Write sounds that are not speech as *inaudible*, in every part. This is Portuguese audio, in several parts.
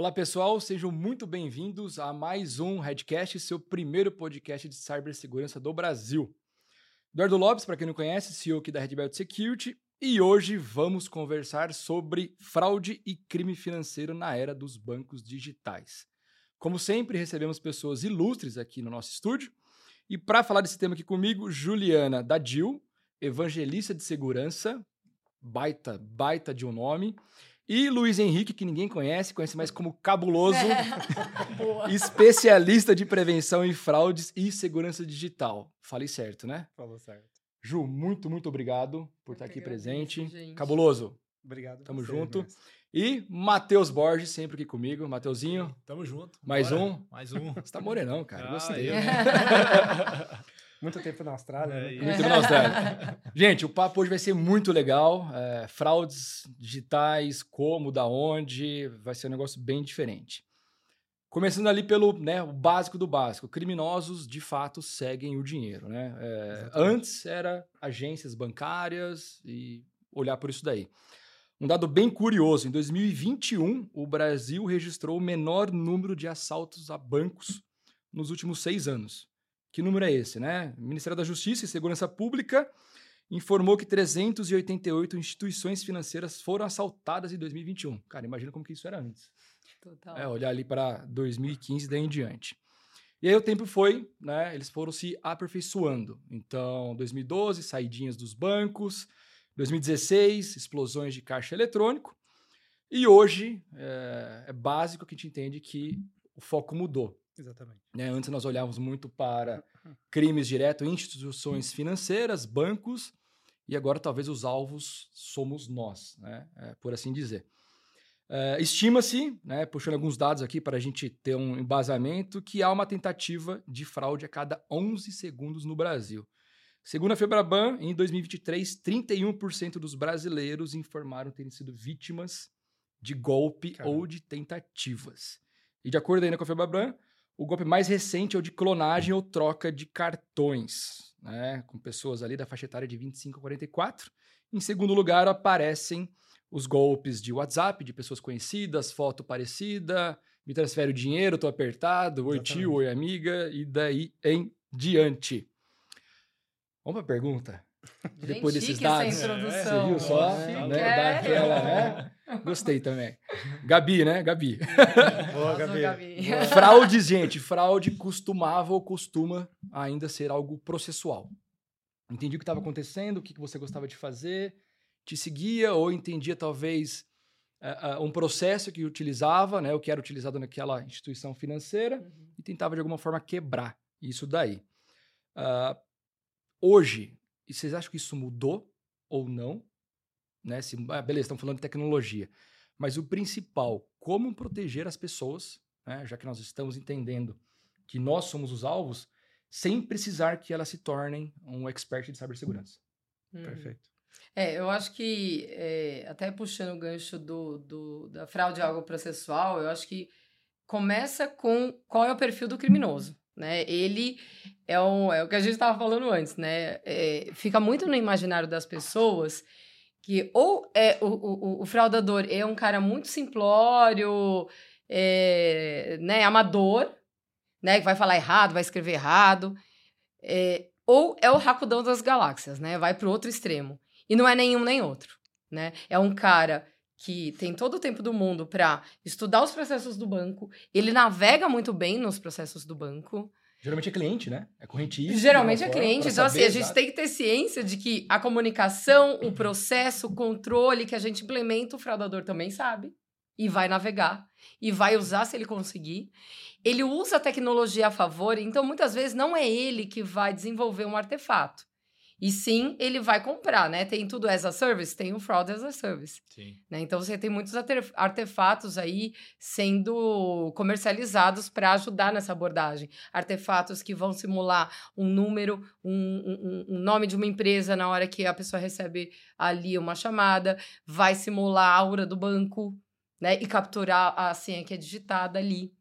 Olá pessoal, sejam muito bem-vindos a mais um Redcast, seu primeiro podcast de cibersegurança do Brasil. Eduardo Lopes, para quem não conhece, CEO aqui da Red Belt Security, e hoje vamos conversar sobre fraude e crime financeiro na era dos bancos digitais. Como sempre, recebemos pessoas ilustres aqui no nosso estúdio. E para falar desse tema aqui comigo, Juliana Dadil, evangelista de segurança, baita, baita de um nome. E Luiz Henrique, que ninguém conhece, conhece mais como Cabuloso, é. *laughs* especialista de prevenção em fraudes e segurança digital. Falei certo, né? Falou certo. Ju, muito, muito obrigado por Eu estar aqui presente. Gente. Cabuloso. Obrigado. Tamo junto. E Matheus Borges, sempre aqui comigo. Mateuzinho. Tamo junto. Mais Bora. um? Mais um. Você tá morenão, cara. Ah, Gostei. Eu... *laughs* *laughs* muito tempo na Austrália. É, né? Muito tempo na Austrália. Gente, o papo hoje vai ser muito legal. É, fraudes digitais, como, da onde. Vai ser um negócio bem diferente. Começando ali pelo né, o básico do básico. Criminosos, de fato, seguem o dinheiro. Né? É, antes era agências bancárias e olhar por isso daí. Um dado bem curioso: em 2021, o Brasil registrou o menor número de assaltos a bancos nos últimos seis anos. Que número é esse, né? O Ministério da Justiça e Segurança Pública informou que 388 instituições financeiras foram assaltadas em 2021. Cara, imagina como que isso era antes. Total. É, olhar ali para 2015 daí em diante. E aí o tempo foi, né? Eles foram se aperfeiçoando. Então, 2012, saidinhas dos bancos. 2016, explosões de caixa eletrônico. E hoje é, é, básico que a gente entende que o foco mudou. Exatamente. Né? Antes nós olhávamos muito para crimes diretos instituições financeiras, bancos, e agora talvez os alvos somos nós, né? É, por assim dizer. É, Estima-se, né, puxando alguns dados aqui para a gente ter um embasamento, que há uma tentativa de fraude a cada 11 segundos no Brasil. Segundo a Febraban, em 2023, 31% dos brasileiros informaram terem sido vítimas de golpe Caramba. ou de tentativas. E de acordo ainda com a Febraban, o golpe mais recente é o de clonagem ou troca de cartões, né, com pessoas ali da faixa etária de 25 a 44. Em segundo lugar, aparecem os golpes de WhatsApp, de pessoas conhecidas, foto parecida, me transfere o dinheiro, tô apertado, oi tio, oi amiga, e daí em diante. Vamos para a pergunta? *laughs* Gente, Depois desses dados. Essa introdução. Você viu só? É, né? Daquela, né? Gostei também. Gabi, né? Gabi. *laughs* Boa, Gabi. Gabi. *laughs* Fraudes, gente. Fraude costumava ou costuma ainda ser algo processual. Entendi o que estava acontecendo, o que você gostava de fazer, te seguia ou entendia talvez uh, uh, um processo que utilizava, né, o que era utilizado naquela instituição financeira uhum. e tentava de alguma forma quebrar isso daí. Uh, Hoje, e vocês acham que isso mudou ou não? Né? Se, ah, beleza, estamos falando de tecnologia. Mas o principal, como proteger as pessoas, né? já que nós estamos entendendo que nós somos os alvos, sem precisar que elas se tornem um expert de cibersegurança. Hum. Perfeito. É, eu acho que, é, até puxando o gancho do, do, da fraude algo processual, eu acho que começa com qual é o perfil do criminoso né? Ele é, um, é o que a gente estava falando antes, né? É, fica muito no imaginário das pessoas que ou é o, o, o fraudador é um cara muito simplório, é, né, amador, né, que vai falar errado, vai escrever errado, é, ou é o racudão das galáxias, né? Vai para o outro extremo. E não é nenhum nem outro, né? É um cara que tem todo o tempo do mundo para estudar os processos do banco, ele navega muito bem nos processos do banco. Geralmente é cliente, né? É correntista. Geralmente é cliente. Então, assim, a gente tem que ter ciência de que a comunicação, o processo, o controle que a gente implementa, o fraudador também sabe. E vai navegar. E vai usar se ele conseguir. Ele usa a tecnologia a favor, então muitas vezes não é ele que vai desenvolver um artefato. E sim, ele vai comprar, né? Tem tudo as a service, tem o fraud as a service. Sim. Né? Então você tem muitos artefatos aí sendo comercializados para ajudar nessa abordagem. Artefatos que vão simular um número, um, um, um, nome de uma empresa na hora que a pessoa recebe ali uma chamada, vai simular a aura do banco, né? E capturar a senha que é digitada ali.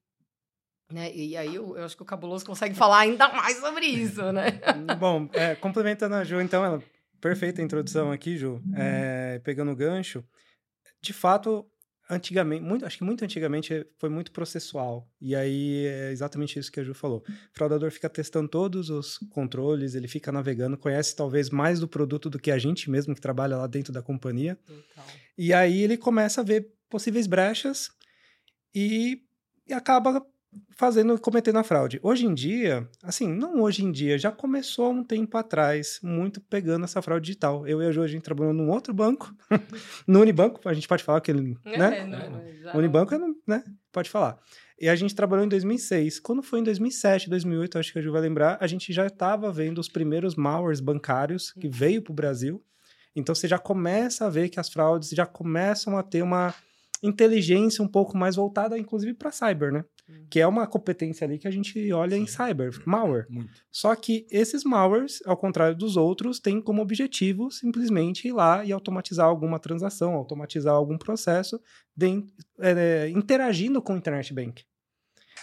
Né? E aí eu, eu, acho que o Cabuloso consegue falar ainda mais sobre isso, né? *laughs* Bom, é, complementando a Ju, então, ela, perfeita introdução aqui, Ju, é, pegando o gancho. De fato, antigamente, muito, acho que muito antigamente foi muito processual. E aí é exatamente isso que a Ju falou. O fraudador fica testando todos os controles, ele fica navegando, conhece talvez mais do produto do que a gente mesmo que trabalha lá dentro da companhia. Total. E aí ele começa a ver possíveis brechas e, e acaba fazendo, cometendo a fraude. Hoje em dia, assim, não hoje em dia, já começou há um tempo atrás, muito pegando essa fraude digital. Eu e a Jo, a gente trabalhou num outro banco, *laughs* no Unibanco, a gente pode falar que ele, é, né? Não, Unibanco, né? Pode falar. E a gente trabalhou em 2006. Quando foi em 2007, 2008, acho que a Ju vai lembrar, a gente já estava vendo os primeiros malwares bancários que uhum. veio para o Brasil. Então você já começa a ver que as fraudes já começam a ter uma inteligência um pouco mais voltada, inclusive, para cyber, né? Que é uma competência ali que a gente olha Sim. em cyber, malware. Muito. Só que esses malwares, ao contrário dos outros, têm como objetivo simplesmente ir lá e automatizar alguma transação, automatizar algum processo, de, é, interagindo com o Internet Bank.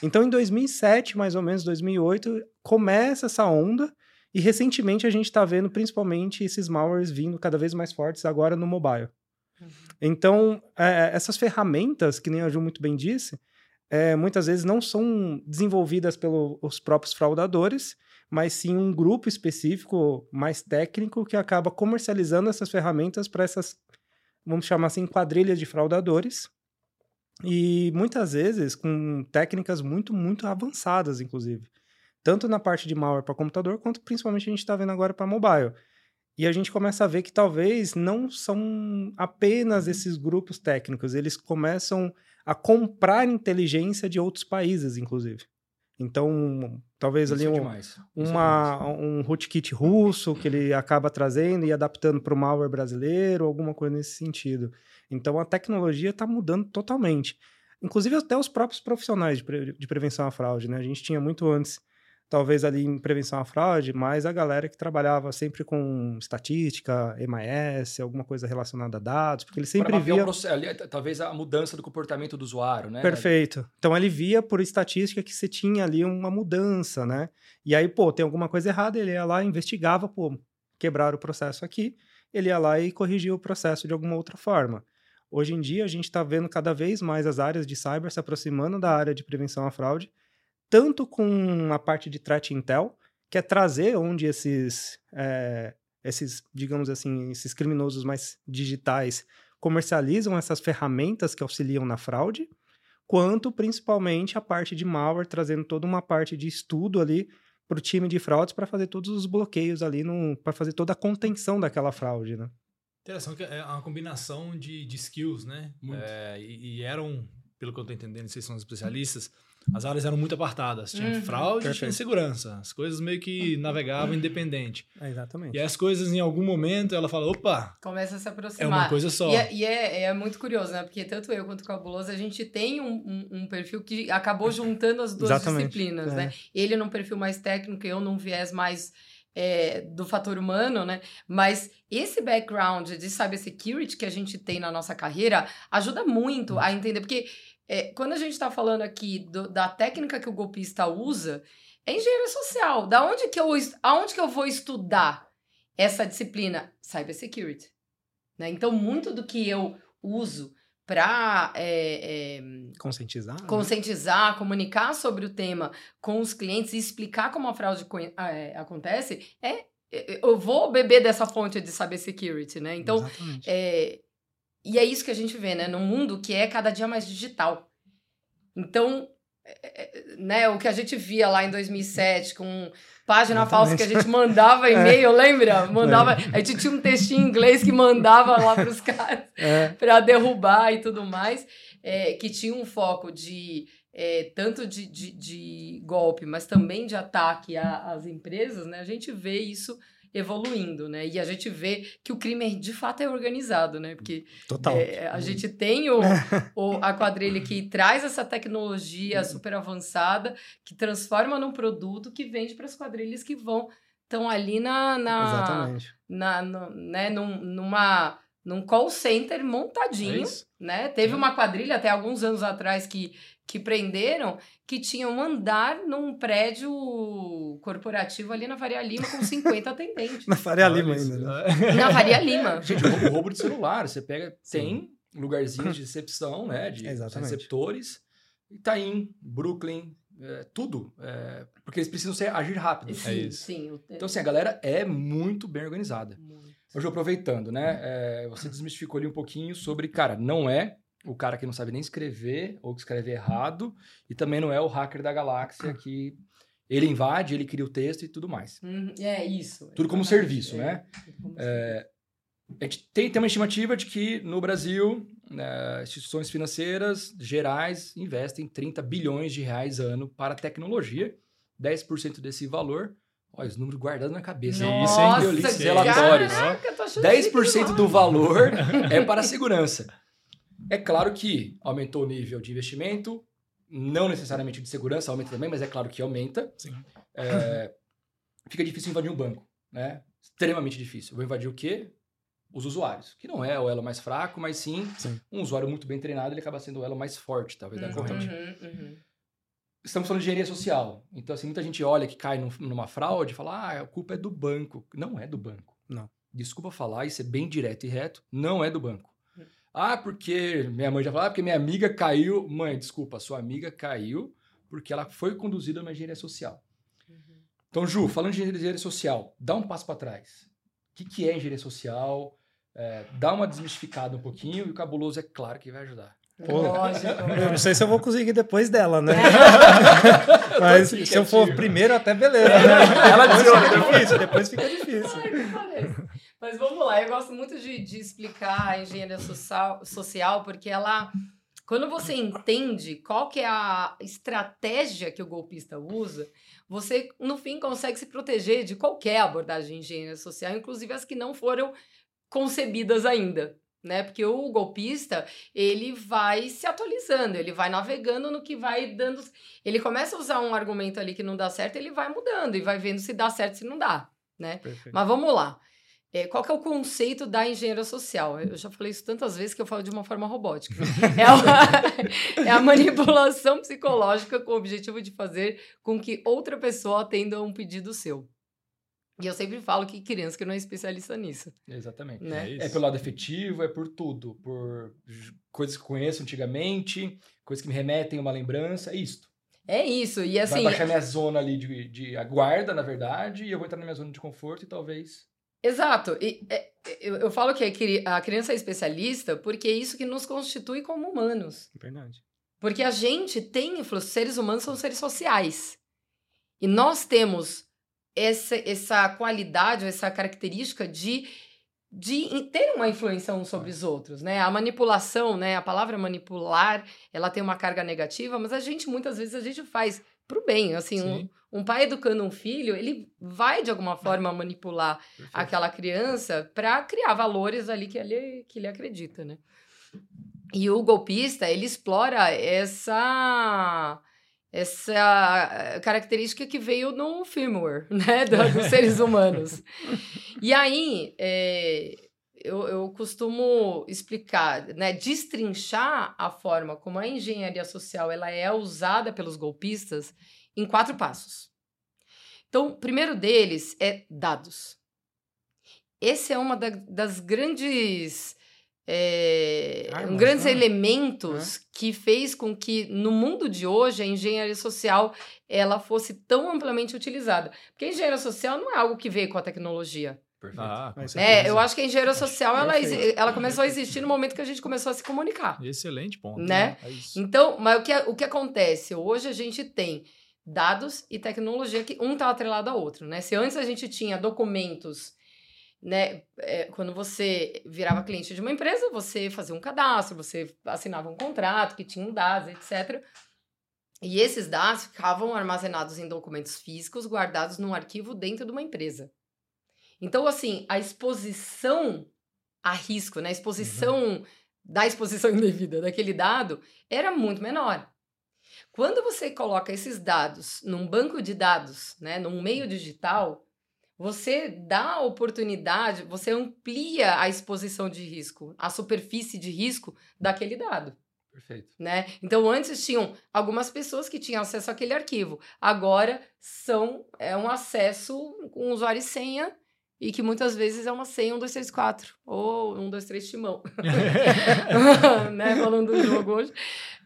Então, em 2007, mais ou menos, 2008, começa essa onda e recentemente a gente está vendo principalmente esses malwares vindo cada vez mais fortes agora no mobile. Uhum. Então, é, essas ferramentas, que nem a Ju muito bem disse, é, muitas vezes não são desenvolvidas pelos próprios fraudadores, mas sim um grupo específico mais técnico que acaba comercializando essas ferramentas para essas, vamos chamar assim, quadrilhas de fraudadores. E muitas vezes com técnicas muito, muito avançadas, inclusive. Tanto na parte de malware para computador, quanto principalmente a gente está vendo agora para mobile. E a gente começa a ver que talvez não são apenas esses grupos técnicos, eles começam a comprar inteligência de outros países, inclusive. Então, talvez Isso ali é um, é uma, um rootkit russo que ele acaba trazendo e adaptando para o malware brasileiro, alguma coisa nesse sentido. Então, a tecnologia está mudando totalmente. Inclusive, até os próprios profissionais de, pre de prevenção à fraude. Né? A gente tinha muito antes talvez ali em prevenção à fraude, mas a galera que trabalhava sempre com estatística, MIS, alguma coisa relacionada a dados, porque ele sempre via... Processo, ali, talvez a mudança do comportamento do usuário, né? Perfeito. Então ele via por estatística que você tinha ali uma mudança, né? E aí, pô, tem alguma coisa errada, ele ia lá, investigava, pô, quebrar o processo aqui, ele ia lá e corrigia o processo de alguma outra forma. Hoje em dia, a gente está vendo cada vez mais as áreas de cyber se aproximando da área de prevenção à fraude, tanto com a parte de threat intel, que é trazer onde esses, é, esses, digamos assim, esses criminosos mais digitais comercializam essas ferramentas que auxiliam na fraude, quanto principalmente a parte de malware, trazendo toda uma parte de estudo ali para o time de fraudes para fazer todos os bloqueios ali, para fazer toda a contenção daquela fraude, né? Interessante, é uma combinação de, de skills, né? É, e, e, eram, pelo que eu estou entendendo, vocês são especialistas, as áreas eram muito apartadas. Tinha uhum. fraude e tinha segurança. As coisas meio que navegavam independente. É, exatamente. E as coisas, em algum momento, ela fala, opa... Começa a se aproximar. É uma coisa só. E, é, e é, é, muito curioso, né? Porque tanto eu quanto o Cabuloso, a gente tem um, um, um perfil que acabou juntando as duas exatamente. disciplinas, né? é. né? Ele num perfil mais técnico, eu num viés mais... É, do fator humano, né? Mas esse background de cybersecurity que a gente tem na nossa carreira ajuda muito a entender, porque é, quando a gente está falando aqui do, da técnica que o golpista usa, é engenharia social. Da onde que eu, aonde que eu vou estudar essa disciplina? Cybersecurity. Né? Então, muito do que eu uso para é, é, conscientizar, né? conscientizar, né? comunicar sobre o tema com os clientes e explicar como a fraude é, acontece, é, é eu vou beber dessa fonte de cybersecurity, né? Então, e é isso que a gente vê, né? Num mundo que é cada dia mais digital. Então, é, é, né, o que a gente via lá em 2007 com página Exatamente. falsa que a gente mandava *laughs* e-mail, é. lembra? Mandava, é. a gente tinha um textinho em inglês que mandava lá para os *laughs* caras é. para derrubar e tudo mais, é, que tinha um foco de é, tanto de, de, de, golpe, mas também de ataque às empresas, né? A gente vê isso evoluindo, né? E a gente vê que o crime de fato é organizado, né? Porque Total. É, a gente tem o, o, a quadrilha que traz essa tecnologia super avançada, que transforma num produto que vende para as quadrilhas que vão estão ali na, na Exatamente. na no, né, num, numa num call center montadinho, é né? Teve uma quadrilha até alguns anos atrás que que prenderam que tinham um andar num prédio corporativo ali na Faria Lima com 50 *laughs* atendentes. na Faria Lima ainda, né? *laughs* Na Faria Lima. Gente, o roubo de celular, você pega, tem lugarzinhos de *laughs* recepção, né? De Exatamente. receptores. Itaim, Brooklyn, é, tudo. É, porque eles precisam ser, agir rápido. Sim, é isso. Sim, então, assim, a galera é muito bem organizada. Muito. Hoje, aproveitando, né? É, você desmistificou ali um pouquinho sobre, cara, não é o cara que não sabe nem escrever ou que escreve errado, e também não é o hacker da galáxia que ele invade, ele cria o texto e tudo mais. Uhum, é isso. Tudo como serviço, né? É, a gente tem, tem uma estimativa de que no Brasil, né, instituições financeiras gerais investem 30 bilhões de reais ano para tecnologia. 10% desse valor Olha, os números guardados na cabeça. Nossa, Isso, hein? Eu li esses relatórios. Caraca, 10% do valor é para a segurança. É claro que aumentou o nível de investimento, não necessariamente de segurança aumenta também, mas é claro que aumenta. É, *coughs* fica difícil invadir um banco, né? Extremamente difícil. Eu vou invadir o quê? Os usuários, que não é o elo mais fraco, mas sim, sim. um usuário muito bem treinado, ele acaba sendo o elo mais forte, talvez, da uhum, corrente. Uhum, uhum. Estamos falando de engenharia social. Então, assim, muita gente olha que cai numa fraude e fala, ah, a culpa é do banco. Não é do banco. Não. Desculpa falar e ser bem direto e reto, não é do banco. Ah, porque minha mãe já falou, ah, porque minha amiga caiu. Mãe, desculpa, sua amiga caiu porque ela foi conduzida numa engenharia social. Uhum. Então, Ju, falando de engenharia social, dá um passo para trás. O que, que é engenharia social? É, dá uma desmistificada um pouquinho e o cabuloso é claro que vai ajudar. Pô, eu não sei se eu vou conseguir depois dela, né? *laughs* Mas se eu for primeiro, até beleza. Né? Ela depois fica difícil, depois fica difícil. Mas vamos lá, eu gosto muito de, de explicar a engenharia social, social, porque ela. Quando você entende qual que é a estratégia que o golpista usa, você, no fim, consegue se proteger de qualquer abordagem de engenharia social, inclusive as que não foram concebidas ainda né? Porque o golpista, ele vai se atualizando, ele vai navegando no que vai dando. Ele começa a usar um argumento ali que não dá certo, ele vai mudando e vai vendo se dá certo, se não dá, né? Perfeito. Mas vamos lá. É, qual que é o conceito da engenharia social? Eu já falei isso tantas vezes que eu falo de uma forma robótica. *laughs* É, uma, é a manipulação psicológica com o objetivo de fazer com que outra pessoa atenda a um pedido seu. E eu sempre falo que criança que não é especialista nisso. Exatamente. Né? É, é pelo lado efetivo, é por tudo. Por coisas que conheço antigamente, coisas que me remetem a uma lembrança, é isto. É isso. E assim. Vai baixar minha zona ali de, de aguarda, na verdade, e eu vou entrar na minha zona de conforto e talvez. Exato. E, é, eu, eu falo que a criança é especialista porque é isso que nos constitui como humanos. Verdade. Porque a gente tem, seres humanos são seres sociais. E nós temos essa, essa qualidade, essa característica de, de ter uma influência uns sobre os outros, né? A manipulação, né? A palavra manipular, ela tem uma carga negativa, mas a gente, muitas vezes, a gente faz pro bem, assim, um, um, pai educando um filho, ele vai, de alguma forma, manipular Perfeito. aquela criança para criar valores ali que ele, que ele acredita, né? E o golpista, ele explora essa essa característica que veio no firmware, *laughs* né, dos seres humanos. e aí, é, eu, eu costumo explicar, né, destrinchar a forma como a engenharia social ela é usada pelos golpistas em quatro passos. Então, o primeiro deles é dados. Esse é uma da, das grandes é, Armas, um grandes né? elementos é. que fez com que no mundo de hoje a engenharia social ela fosse tão amplamente utilizada. Porque a engenharia social não é algo que veio com a tecnologia. Perfeito. Ah, é, eu acho que a engenharia social ela, ela começou a existir no momento que a gente começou a se comunicar. Excelente ponto. Né? né? É então, mas o que, o que acontece? Hoje a gente tem dados e tecnologia que um está atrelado ao outro. Né? Se antes a gente tinha documentos né? É, quando você virava cliente de uma empresa, você fazia um cadastro, você assinava um contrato que tinha dados, etc. E esses dados ficavam armazenados em documentos físicos guardados num arquivo dentro de uma empresa. Então, assim, a exposição a risco, né? A exposição uhum. da exposição *laughs* indevida daquele dado era muito menor. Quando você coloca esses dados num banco de dados, né, num meio digital, você dá a oportunidade, você amplia a exposição de risco, a superfície de risco daquele dado. Perfeito. Né? Então, antes tinham algumas pessoas que tinham acesso àquele arquivo. Agora são é um acesso com usuário e senha e que muitas vezes é uma senha 1, 2, 3, 4 ou 1, 2, 3 timão. *laughs* *laughs* né? Falando do jogo hoje.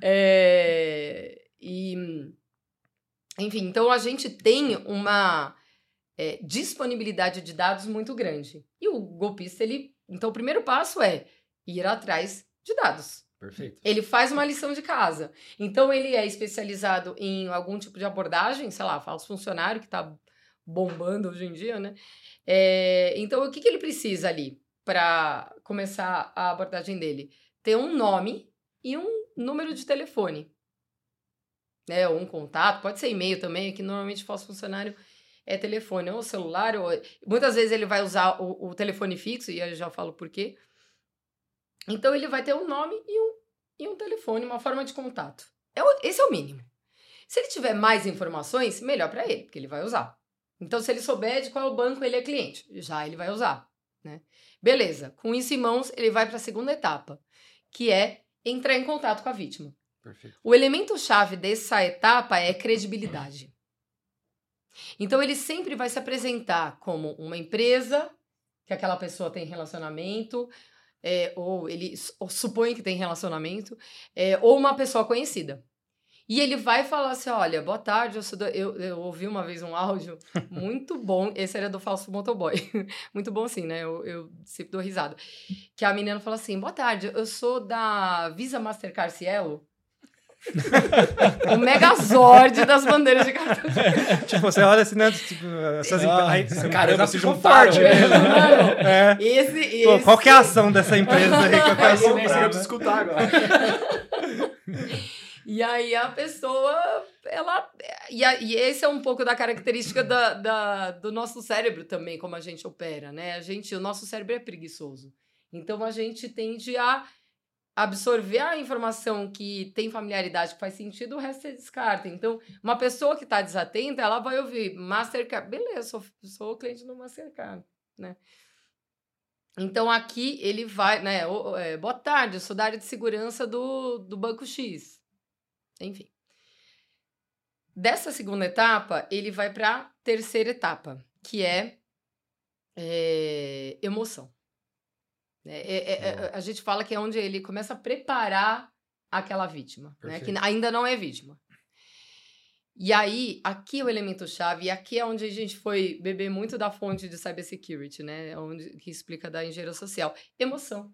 É... E, enfim, então a gente tem uma é, disponibilidade de dados muito grande. E o golpista, ele. Então, o primeiro passo é ir atrás de dados. Perfeito. Ele faz uma lição de casa. Então, ele é especializado em algum tipo de abordagem, sei lá, falso funcionário, que está bombando hoje em dia, né? É, então, o que, que ele precisa ali para começar a abordagem dele? Ter um nome e um número de telefone. Né, ou um contato, pode ser e-mail também, que normalmente falso funcionário é telefone ou celular. Ou... Muitas vezes ele vai usar o, o telefone fixo, e eu já falo por quê. Então ele vai ter um nome e um, e um telefone, uma forma de contato. É o, esse é o mínimo. Se ele tiver mais informações, melhor para ele, porque ele vai usar. Então, se ele souber de qual banco ele é cliente, já ele vai usar. Né? Beleza, com isso em mãos, ele vai para a segunda etapa, que é entrar em contato com a vítima. Perfeito. O elemento chave dessa etapa é credibilidade. Então ele sempre vai se apresentar como uma empresa que aquela pessoa tem relacionamento, é, ou ele ou supõe que tem relacionamento, é, ou uma pessoa conhecida. E ele vai falar assim: olha, boa tarde, eu, do... eu, eu, ouvi uma vez um áudio *laughs* muito bom. Esse era do falso motoboy. *laughs* muito bom, sim, né? Eu, eu sempre dou risada. Que a menina fala assim: boa tarde, eu sou da Visa Mastercard Cielo *laughs* o Megazord das bandeiras de cartão. tipo, você olha assim, né? Tipo, essas ah, empresas. Caramba, se juntaram. Forte, né? Mano, é. esse, esse... Pô, qual que é a ação dessa empresa aí que eu quero comprar? Eu preciso escutar agora. E aí a pessoa, ela. E, a, e esse é um pouco da característica da, da, do nosso cérebro também, como a gente opera, né? A gente, o nosso cérebro é preguiçoso. Então a gente tende a absorver a informação que tem familiaridade, que faz sentido, o resto você descarta. Então, uma pessoa que está desatenta, ela vai ouvir Mastercard. Beleza, sou, sou cliente do Mastercard, né? Então, aqui ele vai, né? É, boa tarde, eu sou da área de segurança do, do Banco X. Enfim. Dessa segunda etapa, ele vai para a terceira etapa, que é, é emoção. É, é, é, é a gente fala que é onde ele começa a preparar aquela vítima, né? que ainda não é vítima. E aí, aqui é o elemento chave, e aqui é onde a gente foi beber muito da fonte de cybersecurity, né? Onde, que explica da engenharia social. Emoção.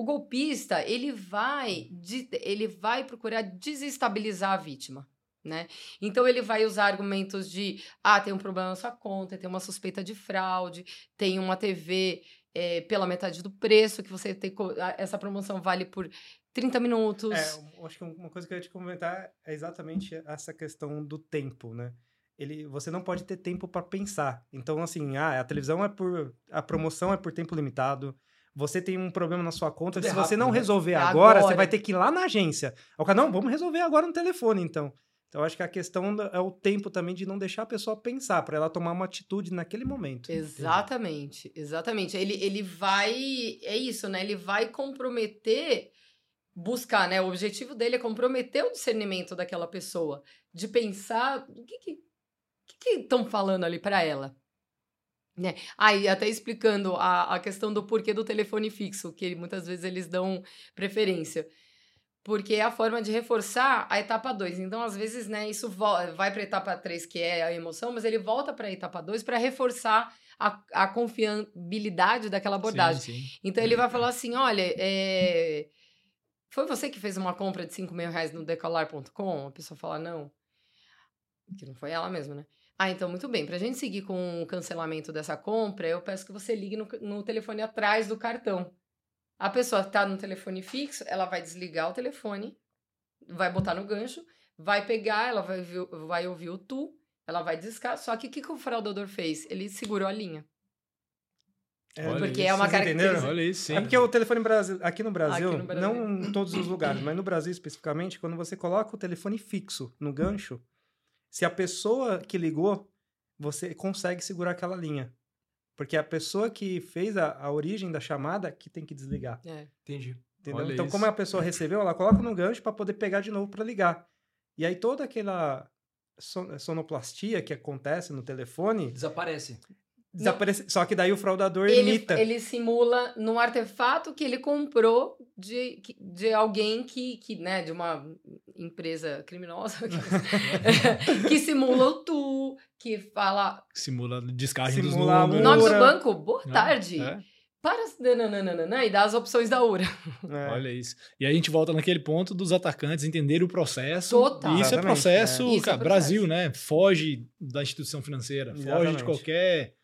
O golpista, ele vai, ele vai procurar desestabilizar a vítima. Né? Então ele vai usar argumentos de ah, tem um problema na sua conta, tem uma suspeita de fraude, tem uma TV é, pela metade do preço, que você tem. Essa promoção vale por 30 minutos. É, acho que uma coisa que eu ia te comentar é exatamente essa questão do tempo, né? Ele, você não pode ter tempo para pensar. Então, assim, ah, a televisão é por. A promoção é por tempo limitado. Você tem um problema na sua conta. Tudo se é você não né? resolver é agora, agora, você vai ter que ir lá na agência. O cara, não, vamos resolver agora no telefone, então. Então, acho que a questão é o tempo também de não deixar a pessoa pensar, para ela tomar uma atitude naquele momento. Exatamente, exatamente. Ele, ele vai. É isso, né? Ele vai comprometer, buscar, né? O objetivo dele é comprometer o discernimento daquela pessoa, de pensar o que que estão falando ali para ela. Né? Aí, ah, até explicando a, a questão do porquê do telefone fixo, que muitas vezes eles dão preferência porque é a forma de reforçar a etapa 2. Então, às vezes, né, isso vai para a etapa 3, que é a emoção, mas ele volta para a etapa 2 para reforçar a, a confiabilidade daquela abordagem. Sim, sim. Então, ele vai falar assim: olha, é... foi você que fez uma compra de 5 mil reais no decolar.com? A pessoa fala: não. Que não foi ela mesma, né? Ah, então, muito bem. Para a gente seguir com o cancelamento dessa compra, eu peço que você ligue no, no telefone atrás do cartão. A pessoa está no telefone fixo, ela vai desligar o telefone, vai botar no gancho, vai pegar, ela vai, vai ouvir o tu, ela vai discar. Só que o que, que o fraudador fez? Ele segurou a linha. É, porque é uma característica. Olha isso, sim. É porque o telefone Brasil, aqui no Brasil, aqui no Brasil, não em todos os lugares, *clears throat* mas no Brasil especificamente, quando você coloca o telefone fixo no gancho, se a pessoa que ligou, você consegue segurar aquela linha. Porque a pessoa que fez a, a origem da chamada que tem que desligar. É. Entendi. Entendeu? então, isso. como a pessoa recebeu, ela coloca no gancho para poder pegar de novo para ligar. E aí toda aquela sonoplastia que acontece no telefone desaparece. Desaparecer. Só que daí o fraudador ele, imita. Ele simula num artefato que ele comprou de, de alguém que, que, né, de uma empresa criminosa *laughs* que simula o tu, que fala. Simula descarte simula dos números. Nome do banco, boa tarde. é. Para nananana, e dá as opções da URA. É. Olha isso. E aí a gente volta naquele ponto dos atacantes entenderem o processo. Total. E isso é Exatamente, processo, é. Isso é cara, processo. Brasil, né? Foge da instituição financeira, foge de Exatamente. qualquer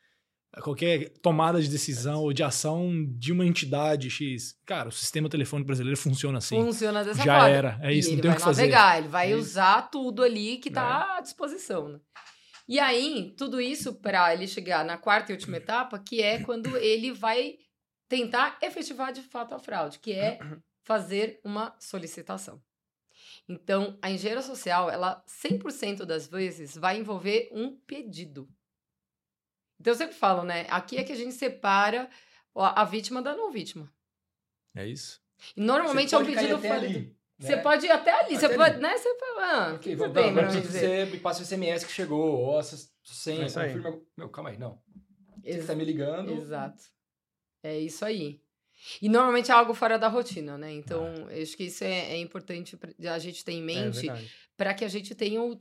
qualquer tomada de decisão ou de ação de uma entidade X. Cara, o sistema telefônico brasileiro funciona assim. Funciona dessa Já forma. era, é isso, E não ele tem o vai que fazer. navegar, ele vai É isso. usar tudo ali que tá à disposição. Né? E aí, tudo isso para ele chegar na quarta e última etapa, que é quando ele vai tentar efetivar de fato a fraude, que é fazer uma solicitação. Então, a engenharia social, ela 100% das vezes vai envolver um pedido. Então, eu sempre falo, né? Aqui é que a gente separa a a vítima da não vítima. É isso. E normalmente Você é um pode pedido falido. ali, Você né? pode ir até ali, você Até pode, ali. né? Você fala, ah, o Ok, que vou você dar, tem pra agora me dizer? você passe o SMS que chegou, ou essa senha, É confirma. Meu, calma aí, não. Você Ex- que tá me ligando. Exato. É isso aí. E normalmente é algo fora da rotina, né? Então, eu acho que isso é, é importante pra- a gente ter em É mente verdade. para que a gente tenha o,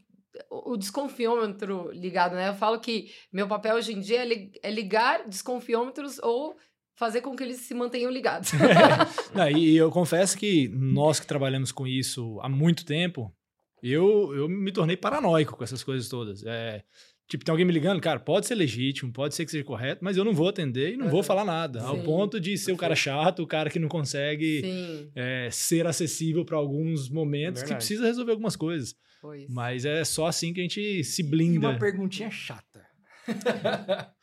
o desconfiômetro ligado, né? Eu falo que meu papel hoje em dia é li- é ligar desconfiômetros ou fazer com que eles se mantenham ligados. *laughs* Não, e eu confesso que nós que trabalhamos com isso há muito tempo, eu, eu me tornei paranoico com essas coisas todas. É, tipo, tem alguém me ligando, cara, pode ser legítimo, pode ser que seja correto, mas eu não vou atender e não vou Uhum. falar nada. Ao Sim. ponto de ser o cara chato, o cara que não consegue é, ser acessível para alguns momentos que precisa resolver algumas coisas. pois. Mas é só assim que a gente se E blinda. uma perguntinha chata. *laughs*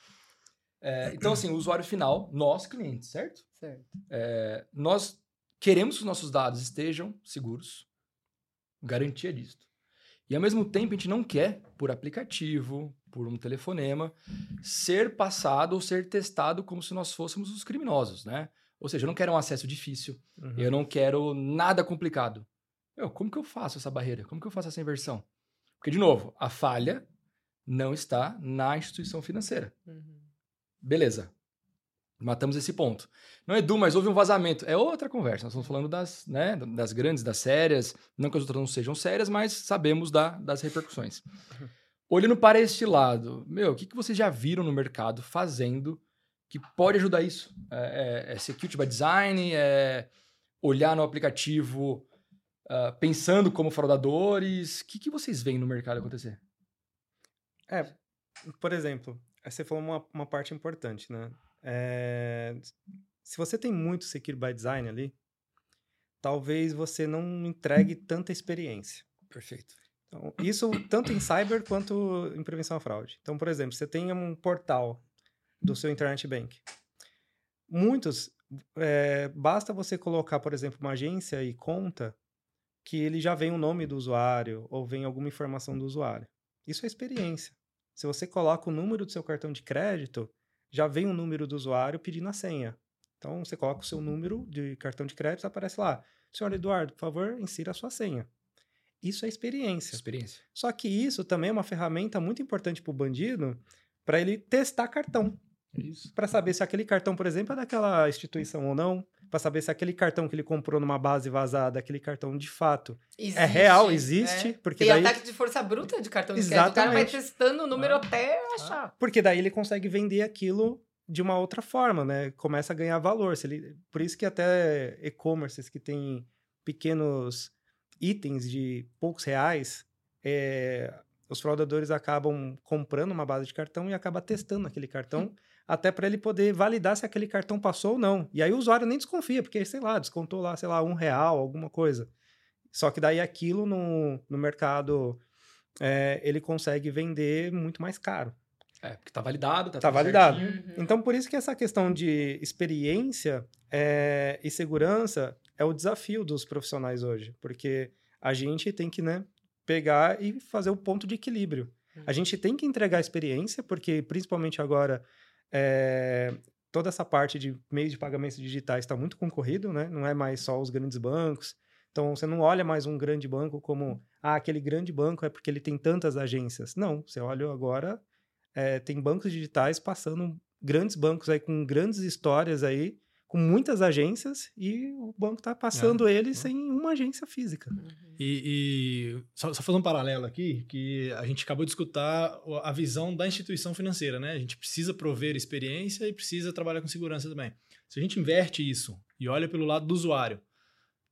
É, então, assim, o usuário final, nós, clientes, certo? Certo. É, nós queremos que os nossos dados estejam seguros, garantia disso. E ao mesmo tempo, a gente não quer, por aplicativo, por um telefonema, ser passado ou ser testado como se nós fôssemos os criminosos, né? Ou seja, eu não quero um acesso difícil, Uhum. eu não quero nada complicado. Meu, como que eu faço essa barreira? Como que eu faço essa inversão? Porque, de novo, a falha não está na instituição financeira. Uhum. Beleza. Matamos esse ponto. Não, Edu, mas houve um vazamento. É outra conversa. Nós estamos falando das, né, das grandes, das sérias. Não que as outras não sejam sérias, mas sabemos da, das repercussões. Olhando para este lado, meu, o que, que vocês já viram no mercado fazendo que pode ajudar isso? É, é, é security by design? É olhar no aplicativo ah, pensando como fraudadores? O que, que vocês veem no mercado acontecer? É, por exemplo, você falou uma, uma parte importante, né? É, se você tem muito Secure by Design ali, talvez você não entregue tanta experiência. Perfeito. Então, isso tanto em cyber quanto em prevenção à fraude. Então, por exemplo, você tem um portal do seu internet bank. Muitos, é, basta você colocar, por exemplo, uma agência e conta que ele já vem o nome do usuário ou vem alguma informação do usuário. Isso é experiência. Se você coloca o número do seu cartão de crédito, já vem o número do usuário pedindo a senha. Então, você coloca o seu número de cartão de crédito, aparece lá. Senhor Eduardo, por favor, insira a sua senha. Isso é experiência. Experiência. Só que isso também é uma ferramenta muito importante para o bandido para ele testar cartão. Isso. Para saber se aquele cartão, por exemplo, é daquela instituição ou não. Para saber se aquele cartão que ele comprou numa base vazada, aquele cartão de fato é real, existe. é. Porque Tem daí, ataque de força bruta de cartão de crédito. O cara vai testando o número Ah. até achar. porque daí ele consegue vender aquilo de uma outra forma, né? Começa a ganhar valor. Se ele, por isso que até e-commerces que tem pequenos itens de poucos reais, é, os fraudadores acabam comprando uma base de cartão e acaba testando aquele cartão até para ele poder validar se aquele cartão passou ou não. E aí o usuário nem desconfia, porque, sei lá, descontou lá, sei lá, um real, alguma coisa. Só que daí aquilo no, no mercado é, ele consegue vender muito mais caro. É, porque tá validado, tá, Tá tudo validado. certinho. Uhum. Então, por isso que essa questão de experiência é, e segurança é o desafio dos profissionais hoje, porque a gente tem que né, pegar e fazer o ponto de equilíbrio. A gente tem que entregar experiência, porque principalmente agora é, toda essa parte de meios de pagamentos digitais está muito concorrido, né? Não é mais só os grandes bancos. Então, você não olha mais um grande banco como, ah, aquele grande banco é porque ele tem tantas agências. Não, você olha agora é, tem bancos digitais passando grandes bancos aí com grandes histórias aí, com muitas agências e o banco está passando é, ele é. sem uma agência física. Uhum. E, e só, só fazer um paralelo aqui, que a gente acabou de escutar a visão da instituição financeira, né? A gente precisa prover experiência e precisa trabalhar com segurança também. Se a gente inverte isso e olha pelo lado do usuário,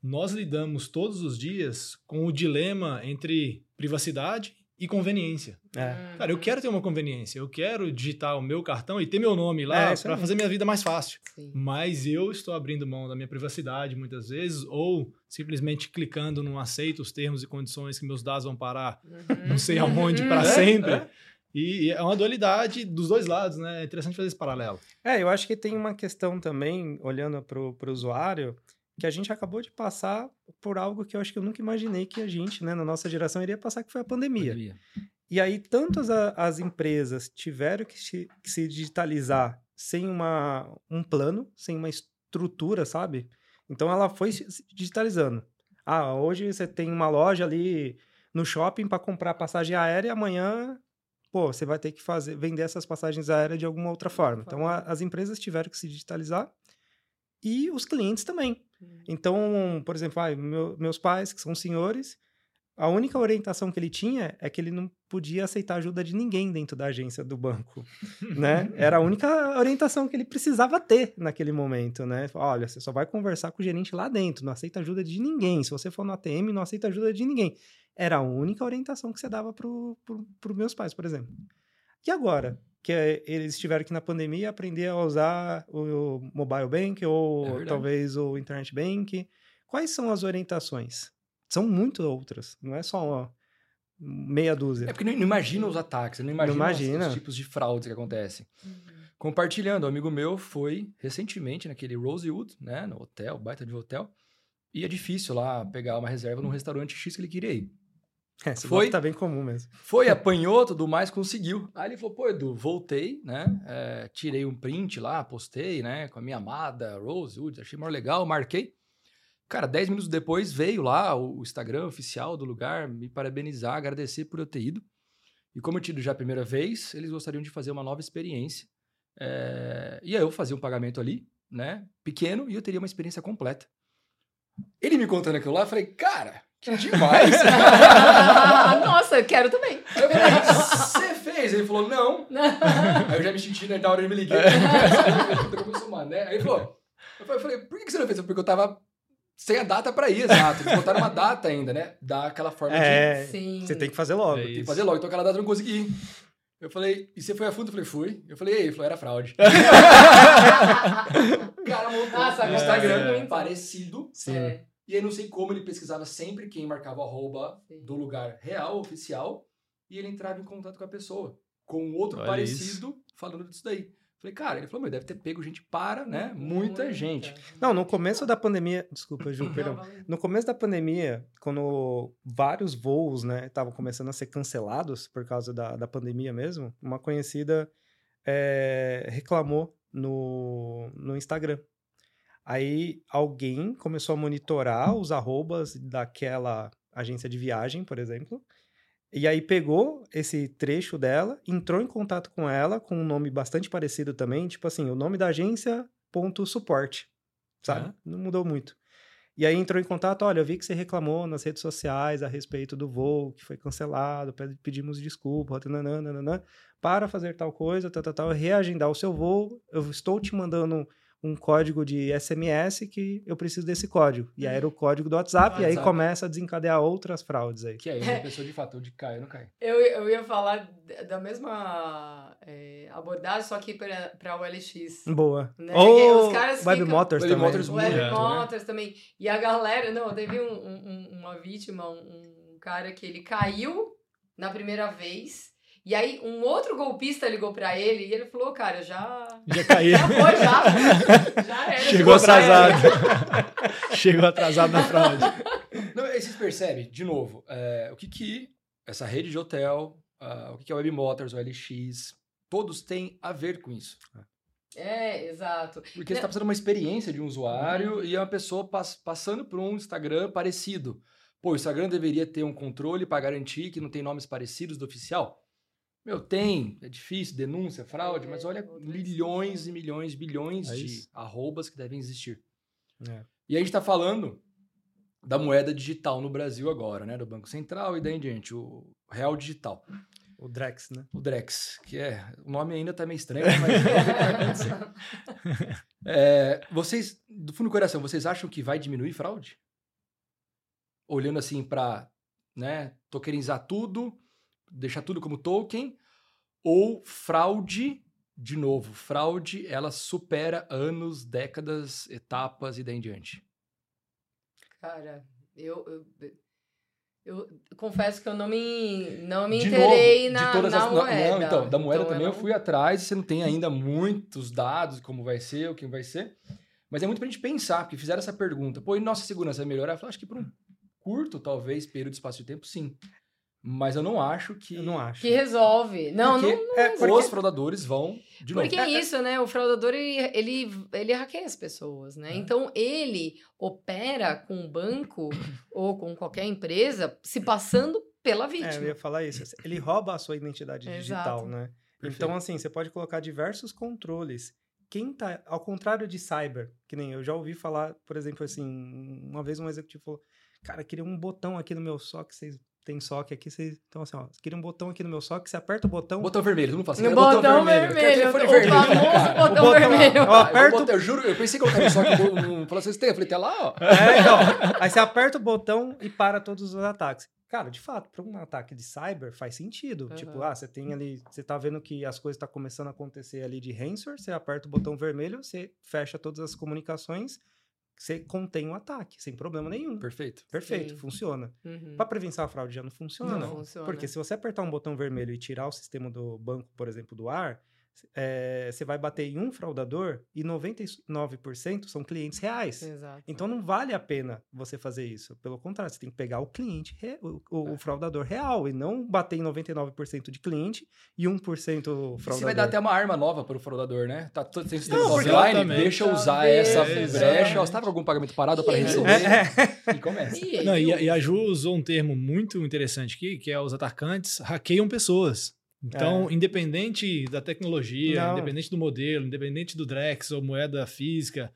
nós lidamos todos os dias com o dilema entre privacidade e conveniência. É. Cara, eu quero ter uma conveniência, eu quero digitar o meu cartão e ter meu nome lá é, para fazer minha vida mais fácil. Sim. Mas eu estou abrindo mão da minha privacidade muitas vezes, ou simplesmente clicando no aceito os termos e condições que meus dados vão parar uhum. não sei aonde para *laughs* é, sempre. É. E é uma dualidade dos dois lados, né? É interessante fazer esse paralelo. É, eu acho que tem uma questão também, olhando para o usuário, que a gente acabou de passar por algo que eu acho que eu nunca imaginei que a gente, né, na nossa geração, iria passar, que foi a pandemia. pandemia. E aí, tantas a, as empresas tiveram que se, que se, digitalizar sem uma, um plano, sem uma estrutura, sabe? Então, ela foi se digitalizando. Ah, hoje você tem uma loja ali no shopping para comprar passagem aérea, amanhã, pô, você vai ter que fazer, vender essas passagens aéreas de alguma outra forma. Então, a, as empresas tiveram que se digitalizar e os clientes também. Então, por exemplo, ah, meu, meus pais, que são senhores, a única orientação que ele tinha é que ele não podia aceitar ajuda de ninguém dentro da agência do banco, né? Era a única orientação que ele precisava ter naquele momento, né? Olha, você só vai conversar com o gerente lá dentro, não aceita ajuda de ninguém. Se você for no ATM, não aceita ajuda de ninguém. Era a única orientação que você dava para os meus pais, por exemplo. E agora? Que é, eles tiveram que na pandemia aprender a usar o mobile bank ou é talvez o internet bank. Quais são as orientações? São muito outras, não é só uma meia dúzia. É porque não, não imagina os ataques, não imagina, não imagina. Os, os, tipos de fraudes que acontecem. Uhum. Compartilhando, um amigo meu foi recentemente naquele Rosewood, né, no hotel, baita de hotel, e é difícil lá pegar uma reserva num restaurante X que ele queria ir. É, foi, tá bem comum mesmo. Foi, *laughs* apanhou, tudo mais, conseguiu. Aí ele falou, pô, Edu, voltei, né? É, tirei um print lá, postei, né? Com a minha amada Rosewood, achei mais legal, marquei. Cara, 10 minutos depois veio lá o Instagram oficial do lugar me parabenizar, agradecer por eu ter ido. E como eu tinha ido já a primeira vez, eles gostariam de fazer uma nova experiência. É... E aí eu fazia um pagamento ali, né? Pequeno, e eu teria uma experiência completa. Ele me contando aquilo lá, eu falei, cara, que demais! *laughs* Nossa, eu quero também. Eu falei, você fez? Ele falou, não. Aí eu já me senti, né, na hora ele me liguei. né? Aí ele falou, eu falei, por que você não fez? Porque eu tava sem a data pra ir, exato. Eles botaram uma data ainda, né? Dá aquela forma é, de... Sim. Você tem que fazer logo. É tem que fazer logo. Então aquela data eu não consegui ir. Eu falei, e você foi a fundo? Eu falei, fui. Eu falei, e aí? Ele falou, era fraude. o *laughs* cara montou Nossa, no Instagram é. parecido. Sim. É. E aí não sei como ele pesquisava sempre quem marcava o arroba Sim. do lugar real, oficial, e ele entrava em contato com a pessoa, com outro Olha parecido, isso. falando disso daí. Falei, cara, ele falou, mas deve ter pego gente para, né? Muita, Muita gente. Não, no começo da pandemia, desculpa, Ju, perdão. No começo da pandemia, quando vários voos, né, estavam começando a ser cancelados por causa da, da pandemia mesmo, uma conhecida é, reclamou no, no Instagram Aí alguém começou a monitorar os arrobas daquela agência de viagem, por exemplo. E aí pegou esse trecho dela, entrou em contato com ela, com um nome bastante parecido também, tipo assim, o nome da agência, ponto suporte, sabe? Não mudou muito. E aí entrou em contato, olha, eu vi que você reclamou nas redes sociais a respeito do voo que foi cancelado, pedimos desculpa, nananana, para fazer tal coisa, tal, tal, tal, reagendar o seu voo, eu estou te mandando um código de SMS que eu preciso desse código. E aí era o código do WhatsApp, WhatsApp. e aí começa a desencadear outras fraudes aí. Que aí uma pessoa de fato de cai ou não cai. Eu, eu ia falar da mesma é, abordagem, só que para o LX. Boa. Né? Ou os caras Web ficam... Motors Web também. Motors, Web né? Motors também. E a galera, não, teve um, um, uma vítima, um, um cara que ele caiu na primeira vez e aí, um outro golpista ligou pra ele e ele falou, cara, já. Já caiu. *laughs* Já foi, já. já era. Chegou atrasado. *laughs* Chegou atrasado na fraude. Não, aí vocês percebem, de novo, é, o que que essa rede de hotel, uh, o que que é o Web Motors, o LX, todos têm a ver com isso. É, exato. Porque você está passando uma experiência de um usuário uhum. e é uma pessoa pass passando por um Instagram parecido. Pô, o Instagram deveria ter um controle para garantir que não tem nomes parecidos do oficial? Meu, tem, é difícil, denúncia, fraude, é, mas olha milhões e milhões, bilhões é de arrobas que devem existir. É. E a gente está falando da moeda digital no Brasil agora, né? Do Banco Central e daí em diante, o real digital. O Drex, né? O Drex, que é. O nome ainda tá meio estranho, mas vai *laughs* acontecer. É, vocês, do fundo do coração, vocês acham que vai diminuir fraude? Olhando assim para né, tokenizar tudo, deixar tudo como token, ou fraude, de novo, fraude, ela supera anos, décadas, etapas e daí em diante? Cara, eu, eu eu confesso que eu não me, não me de interei novo, na, todas na as, moeda. Não, então, da moeda então, também eu, não... eu fui atrás, você não tem ainda muitos dados, como vai ser, o que vai ser. Mas é muito pra gente pensar, porque fizeram essa pergunta. Pô, e nossa segurança vai melhorar? Eu falei, acho que por um curto, talvez, período de espaço de tempo, sim. Mas eu não acho que. Eu não acho. Que resolve. Não, porque não, não é, porque... Os fraudadores vão de novo. Porque é, é isso, né? O fraudador, ele, ele, ele hackeia as pessoas, né? É. Então, ele opera com o banco *coughs* ou com qualquer empresa se passando pela vítima. É, eu ia falar isso. Ele rouba a sua identidade digital, né? Perfeito. Então, assim, você pode colocar diversos controles. Quem tá. Ao contrário de cyber, que nem eu já ouvi falar, por exemplo, assim, uma vez um executivo falou. Cara, queria um botão aqui no meu SOC, vocês tem SOC aqui, vocês. Então, assim, ó, você queria um botão aqui no meu SOC, você aperta o botão. Botão vermelho, não faço. No botão, botão vermelho. vermelho. O, vermelho. *laughs* o famoso botão, botão vermelho. Eu, aperto... eu, eu juro, eu pensei que eu no SOC, um, falou assim, você tem? Eu falei, tá lá, ó. É, então. aí você aperta o botão e para todos os ataques. Cara, de fato, para um ataque de cyber faz sentido. Uhum. Tipo, ah, você tem ali, você tá vendo que as coisas estão tá começando a acontecer ali de ransomware, você aperta o botão vermelho, você fecha todas as comunicações você contém o ataque, sem problema nenhum. Perfeito. Perfeito, Sim. funciona. Uhum. Para prevenção à fraude já não funciona. Não, não funciona. Porque se você apertar um botão vermelho e tirar o sistema do banco, por exemplo, do ar, é, você vai bater em um fraudador e 99% são clientes reais. Exato. Então não vale a pena você fazer isso. Pelo contrário, você tem que pegar o cliente, o, o, é. o fraudador real, e não bater em 99% de cliente e 1% fraudador. Você vai dar até uma arma nova para o fraudador, né? Tá todo sistema offline, deixa eu usar essa brecha. Você está com algum pagamento parado para receber? É, é. E começa. E, não, e, e a Ju usou um termo muito interessante aqui, que é os atacantes hackeiam pessoas. Então, é. independente da tecnologia, Não. independente do modelo, independente do Drex ou moeda física,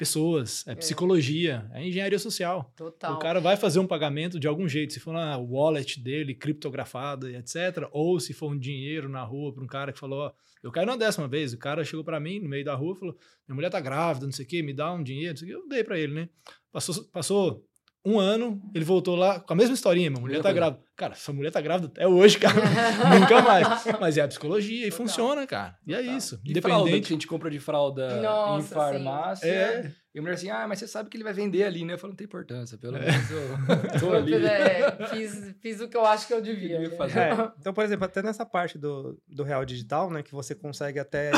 pessoas, é, é, psicologia, é engenharia social. Total. O cara vai fazer um pagamento de algum jeito, se for na wallet dele, criptografada e etc. Ou se for um dinheiro na rua para um cara que falou, ó, eu caí na décima vez, o cara chegou para mim no meio da rua e falou, minha mulher tá grávida, não sei o quê, me dá um dinheiro, não sei o quê. Eu dei para ele, né? Passou, passou um ano, ele voltou lá com a mesma historinha, minha mulher tá grávida. Cara, sua mulher tá grávida até hoje, cara. *laughs* Nunca mais. Mas é a psicologia e funciona, cara. E é isso. E Independente. fralda que a gente compra de fralda Nossa, em farmácia. É. E a mulher assim, ah, mas você sabe que ele vai vender ali, né? Eu falo, não tem importância, pelo é. menos eu *laughs* tô ali. É, fiz, fiz o que eu acho que eu devia. devia fazer. É. *laughs* Então, por exemplo, até nessa parte do, do real digital, né? Que você consegue até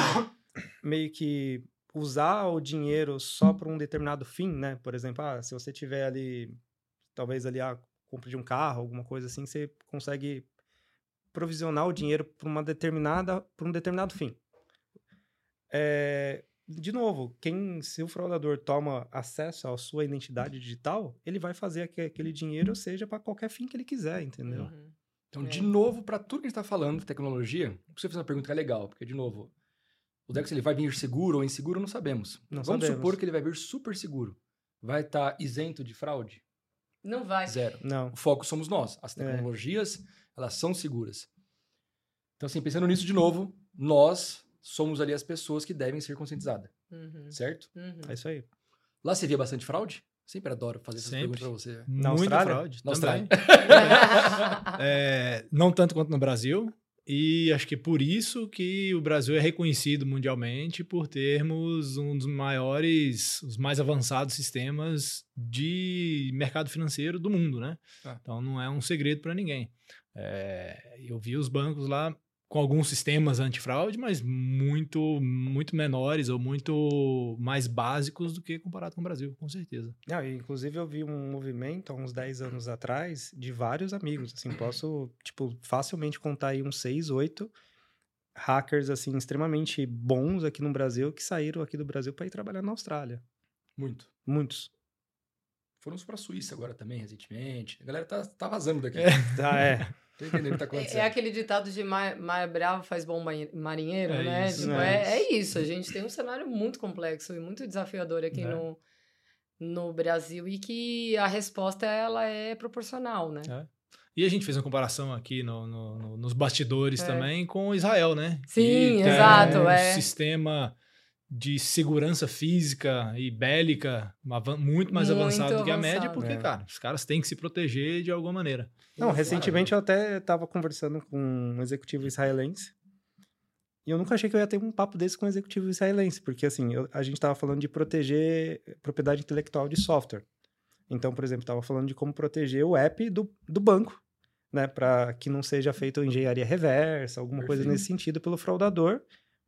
meio que usar o dinheiro só para um determinado fim, né? Por exemplo, ah, se você tiver ali, talvez ali a compra de um carro, alguma coisa assim, você consegue provisionar o dinheiro para uma determinada, para um determinado fim. É, de novo, quem, se o fraudador toma acesso à sua identidade digital, ele vai fazer que aquele dinheiro seja para qualquer fim que ele quiser, entendeu? Uhum. Então, é. de novo, para tudo que a gente está falando, tecnologia, você fazer uma pergunta que é legal, porque, de novo, o Dex ele vai vir seguro ou inseguro, não sabemos. Não Vamos sabemos. supor que ele vai vir super seguro. Vai estar tá isento de fraude? Não vai. Zero. Não. O foco somos nós. As é. tecnologias, é. elas são seguras. Então, assim, pensando nisso de novo, nós somos ali as pessoas que devem ser conscientizadas. Uhum. Certo? Uhum. É isso aí. Lá você via bastante fraude? Sempre adoro fazer essas Sempre. perguntas pra você. Na Muita Austrália? fraude. Na Austrália. *laughs* é, não tanto quanto no Brasil, e acho que por isso que o Brasil é reconhecido mundialmente por termos um dos maiores, os mais avançados sistemas de mercado financeiro do mundo, né? Ah. Então não é um segredo para ninguém. É, eu vi os bancos lá com alguns sistemas antifraude, mas muito, muito menores ou muito mais básicos do que comparado com o Brasil, com certeza. Ah, inclusive eu vi um movimento há uns 10 anos atrás de vários amigos, assim, posso, tipo, facilmente contar aí uns 6, 8 hackers, assim, extremamente bons aqui no Brasil que saíram aqui do Brasil para ir trabalhar na Austrália. Muito. Muitos. Foram para a Suíça agora também, recentemente. A galera tá, tá vazando daqui. É, tá, é. *laughs* Tô entendendo o que tá acontecendo. É, é aquele ditado de mar bravo faz bom marinheiro, é né? Isso, tipo, é, é, é, isso. A gente tem um cenário muito complexo e muito desafiador aqui é. no, no Brasil e que a resposta ela é proporcional, né? É. E a gente fez uma comparação aqui no, no, no nos bastidores é. também com Israel, né? Sim, exato. Um é. sistema de segurança física e bélica muito mais muito avançado do que a média, porque, é. cara, os caras têm que se proteger de alguma maneira. Não, recentemente eu até estava conversando com um executivo israelense e eu nunca achei que eu ia ter um papo desse com um executivo israelense, porque, assim, eu, a gente estava falando de proteger propriedade intelectual de software. Então, por exemplo, estava falando de como proteger o app do, do banco, né, para que não seja feita engenharia reversa, alguma Perfeito. coisa nesse sentido pelo fraudador,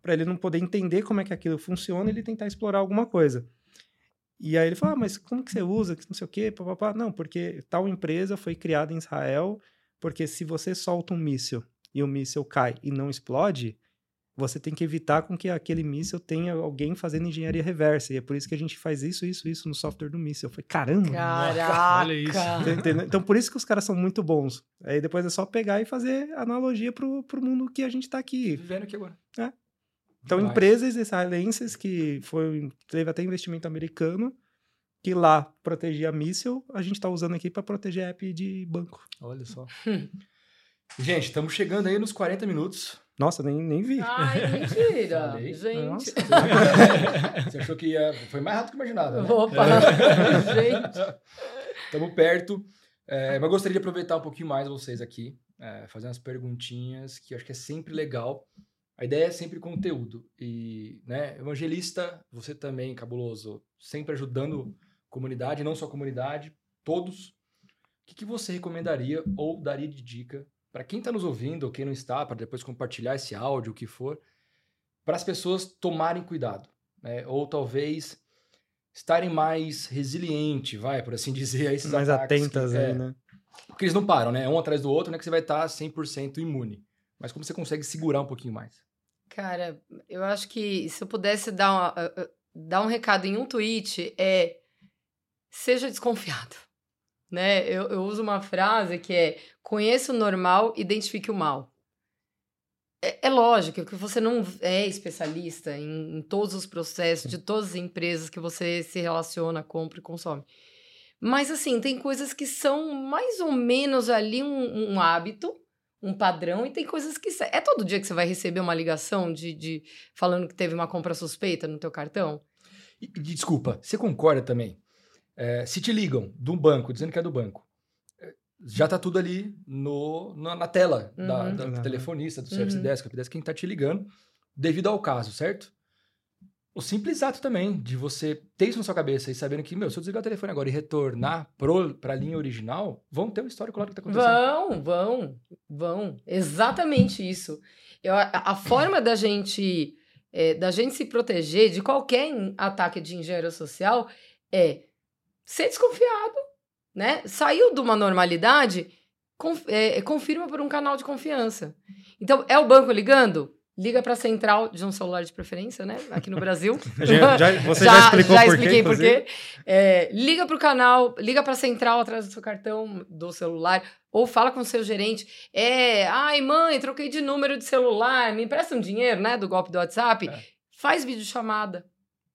para ele não poder entender como é que aquilo funciona e ele tentar explorar alguma coisa. E aí ele falou, ah, mas como que você usa, não sei o quê, papapá. Não, porque tal empresa foi criada em Israel, porque se você solta um míssil e o míssil cai e não explode, você tem que evitar com que aquele míssil tenha alguém fazendo engenharia reversa. E é por isso que a gente faz isso, isso, isso no software do míssil. Falei, caramba! Caraca! Olha isso. Então, por isso que os caras são muito bons. Aí depois é só pegar e fazer analogia pro, pro mundo que a gente tá aqui. Vivendo aqui agora. É. Então, Vai. empresas israelenses que foi, teve até investimento americano, que lá protegia míssil, a gente tá usando aqui para proteger app de banco. Olha só. *laughs* gente, estamos chegando aí nos 40 minutos. Nossa, nem, nem vi. Ai, *laughs* mentira. gente. Você achou que ia... Foi mais rápido que imaginava, né? Opa, *laughs* gente. Estamos perto. É, mas gostaria de aproveitar um pouquinho mais vocês aqui, é, fazer umas perguntinhas que eu acho que é sempre legal. A ideia é sempre conteúdo. E, né, evangelista, você também, cabuloso, sempre ajudando comunidade, não só comunidade, todos. O que, que você recomendaria ou daria de dica para quem está nos ouvindo ou quem não está, para depois compartilhar esse áudio, o que for, para as pessoas tomarem cuidado, né? Ou talvez estarem mais resilientes, vai, por assim *laughs* dizer, a esses mais atentas que, aí, é, né? Porque eles não param, né? Um atrás do outro, não é que você vai estar 100% imune. Mas como você consegue segurar um pouquinho mais? Cara, eu acho que se eu pudesse dar, uma, dar um recado em um tweet, é seja desconfiado *laughs* né? Eu, eu uso uma frase que é: conheça o normal, identifique o mal. É, é lógico que você não é especialista em, em, todos os processos de todas as empresas que você se relaciona, compra e consome. Mas, assim, tem coisas que são mais ou menos ali um, um hábito, um padrão, e tem coisas que... É todo dia que você vai receber uma ligação de, de falando que teve uma compra suspeita no teu cartão? E, desculpa, você concorda também é, se te ligam do banco, dizendo que é do banco, é, já está tudo ali no, na, na tela uhum. da, da do telefonista, do service uhum. desk, desk, quem está te ligando, devido ao caso, certo? O simples ato também de você ter isso na sua cabeça e sabendo que, meu, se eu desligar o telefone agora e retornar para a linha original, vão ter um histórico lá do que está acontecendo. Vão, vão, vão. Exatamente isso. Eu, a, a forma da gente, é, da gente se proteger de qualquer ataque de engenharia social é ser desconfiado, né? Saiu de uma normalidade, conf, é, confirma por um canal de confiança. Então, é o banco ligando? Liga para a central de um celular de preferência, né? Aqui no Brasil. *laughs* já, já, você já, já explicou já por expliquei por quê. É, liga para o canal, liga para a central atrás do seu cartão do celular, ou fala com o seu gerente. É, ai mãe, troquei de número de celular, me empresta um dinheiro, né? Do golpe do WhatsApp. É. Faz videochamada.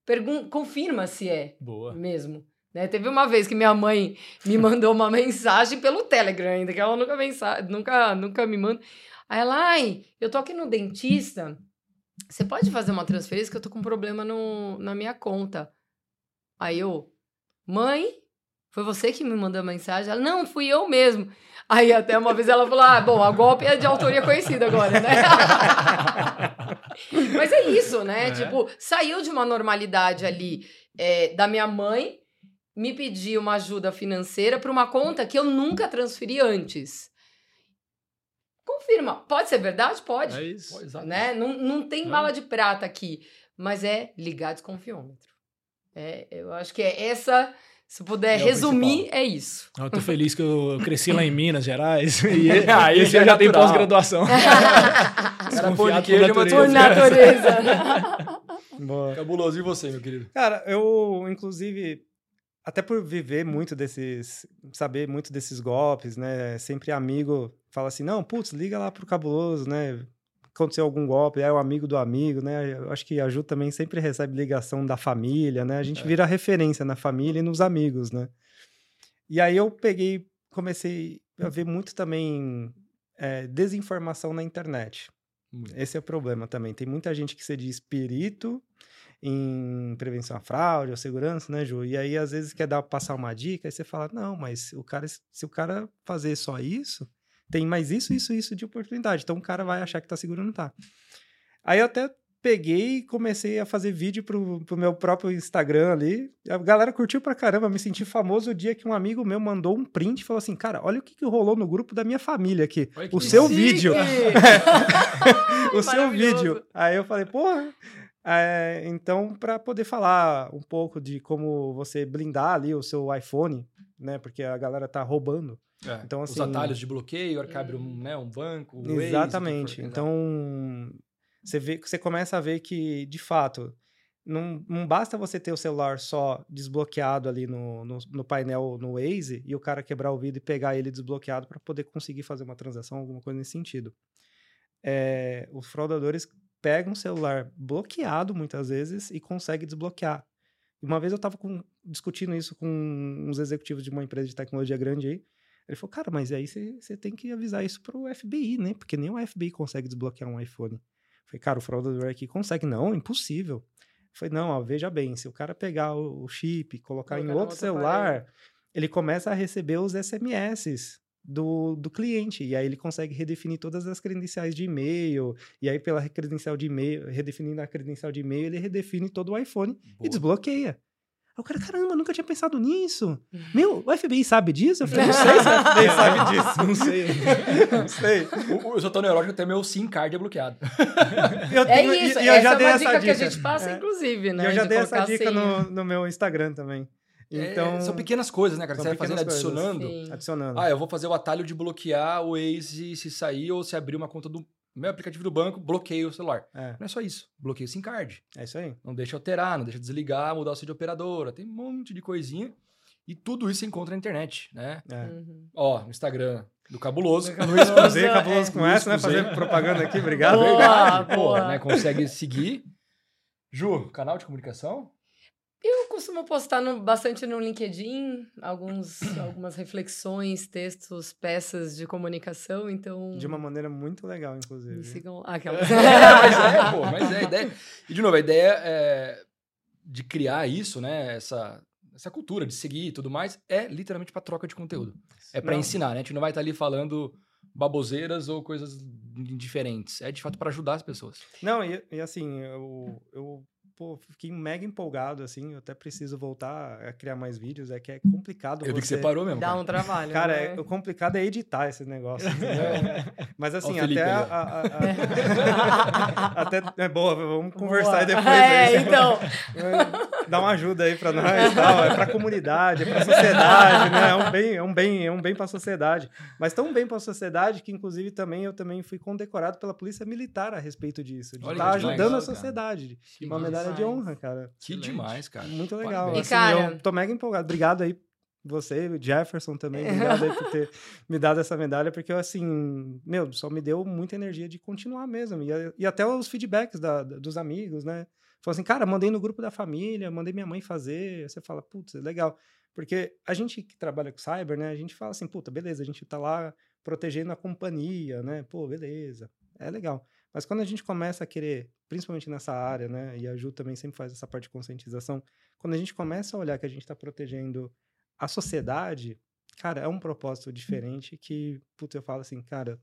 Pergun confirma se é Boa. mesmo. Né? Teve uma vez que minha mãe me mandou uma *laughs* mensagem pelo Telegram ainda, que ela nunca, mensa nunca, nunca me manda. Aí ela, ai, eu tô aqui no dentista, você pode fazer uma transferência que eu tô com um problema no, na minha conta. Aí eu, mãe, foi você que me mandou a mensagem? Ela, não, fui eu mesmo. Aí até uma vez ela falou, ah, bom, a golpe é de autoria conhecida agora, né? *laughs* Mas é isso, né? É. Tipo, saiu de uma normalidade ali é, da minha mãe me pedir uma ajuda financeira para uma conta que eu nunca transferi antes. Confirma. Pode ser verdade? Pode. É isso. Né? Não, não tem não. bala de prata aqui. Mas é ligar desconfiômetro. É, eu acho que é essa. Se puder é resumir, é isso. Eu tô feliz que eu cresci lá em Minas Gerais. *laughs* *laughs* E aí já, já tem pós-graduação. *laughs* Desconfiado por natureza. Por natureza. Boa. Cabuloso. E você, meu querido? Cara, eu, inclusive, até por viver muito desses, saber muito desses golpes, né? Sempre amigo fala assim, não, putz, liga lá pro cabuloso, né? Aconteceu algum golpe, é o amigo do amigo, né? Eu acho que a Ju também sempre recebe ligação da família, né? A gente é. vira referência na família e nos amigos, né? E aí eu peguei, comecei a ver muito também é, desinformação na internet. Muito. Esse é o problema também. Tem muita gente que se diz perito em prevenção à fraude ou segurança, né, Ju? E aí, às vezes, quer dar, passar uma dica, e você fala, não, mas o cara, se o cara fazer só isso, tem mais isso, isso, isso de oportunidade. Então, o cara vai achar que tá seguro não tá. Aí eu até peguei e comecei a fazer vídeo pro, pro meu próprio Instagram ali. A galera curtiu pra caramba, me senti famoso o dia que um amigo meu mandou um print e falou assim: Cara, olha o que, que rolou no grupo da minha família aqui. *laughs* *laughs* o seu vídeo. o seu vídeo. Aí eu falei, porra. É, então, para poder falar um pouco de como você blindar ali o seu iPhone, né? Porque a galera tá roubando. É, então, assim, os atalhos de bloqueio, arcabre um, né, um banco. Exatamente. Waze, então, você, vê, você começa a ver que, de fato, não, não basta você ter o celular só desbloqueado ali no, no, no, painel no Waze e o cara quebrar o vidro e pegar ele desbloqueado para poder conseguir fazer uma transação, alguma coisa nesse sentido. É, os fraudadores pegam o celular bloqueado muitas vezes e conseguem desbloquear. Uma vez eu estava discutindo isso com uns executivos de uma empresa de tecnologia grande aí. Ele falou, cara, mas aí você tem que avisar isso para o FBI, né? Porque nem o FBI consegue desbloquear um iPhone. Falei, cara, o fraudador aqui consegue. Não, impossível. Falei, não, ó, veja bem, se o cara pegar o, chip, colocar Colocar em outro celular, aparelho. ele começa a receber os SMS do, do cliente. E aí ele consegue redefinir todas as credenciais de e-mail. E aí, pela credencial de e-mail, redefinindo a credencial de e-mail, ele redefine todo o iPhone Boa. e desbloqueia. Aí o cara, caramba, nunca tinha pensado nisso. Uhum. *laughs* Meu, o FBI sabe disso? Eu falei, não sei se o FBI *laughs* sabe disso. Não sei. *laughs* não sei. O, eu sou tão neurótico até meu SIM card é bloqueado. eu tenho, é isso, e, e eu essa já é dei uma essa dica, dica, que a gente passa, é. inclusive, né? E eu já dei essa dica no, no meu Instagram também. É, então, é, são pequenas coisas, né, cara? Você vai fazendo, adicionando. Adicionando. Ah, eu vou fazer o atalho de bloquear o Waze se sair ou se abrir uma conta do meu aplicativo do banco, bloqueio o celular. É. Não é só isso. Bloqueio o SIM card. É isso aí. Não deixa alterar, não deixa desligar, mudar o seu de operadora. Tem um monte de coisinha. E tudo isso você encontra na internet, né? É. Uhum. Ó, no Instagram do Cabuloso. *laughs* No Cabuloso, Cabuloso com essa, né? Fazer propaganda aqui, obrigado. Boa, Verdade, boa. Pô, né? Consegue seguir. Ju, canal de comunicação? Eu costumo postar no, bastante no LinkedIn alguns, algumas reflexões, textos, peças de comunicação, então... De uma maneira muito legal, inclusive. Me sigam... Ah, aquelas... *laughs* mas é, pô, mas é a ideia... E, de novo, a ideia é de criar isso, né, essa, essa cultura de seguir e tudo mais, é literalmente para troca de conteúdo. É para ensinar, né? A gente não vai estar tá ali falando baboseiras ou coisas diferentes. É, de fato, para ajudar as pessoas. Não, e, e assim, eu, eu pô, fiquei mega empolgado, assim. Eu até preciso voltar a criar mais vídeos. É que é complicado. Eu vi que você parou mesmo. Dá cara. um trabalho. Cara, né? é, o complicado é editar esse negócio. *laughs* Mas assim, até. A, a, a, *laughs* até é boa, vamos conversar boa. depois. É, aí, então. Dá uma ajuda aí pra nós *laughs* tal. É pra comunidade, é pra sociedade, né? É um bem, é um bem, é um bem pra sociedade. Mas tão bem pra sociedade que, inclusive, também eu também fui condecorado pela Polícia Militar a respeito disso. De estar tá ajudando legal, a sociedade. Cara. Uma medalha de honra, cara. Que Excelente. demais, cara. Muito legal. E, assim, cara... Eu tô mega empolgado. Obrigado aí você, o Jefferson também, *laughs* obrigado aí por ter me dado essa medalha, porque assim, meu, só me deu muita energia de continuar mesmo. E, e até os feedbacks da, dos amigos, né? Falou assim, cara, mandei no grupo da família, mandei minha mãe fazer. Você fala, putz, é legal. Porque a gente que trabalha com cyber, né? A gente fala assim, puta, beleza, a gente tá lá protegendo a companhia, né? Pô, beleza, é legal. Mas quando a gente começa a querer, principalmente nessa área, né, e a Ju também sempre faz essa parte de conscientização, quando a gente começa a olhar que a gente está protegendo a sociedade, cara, é um propósito diferente que, putz, eu falo assim, cara,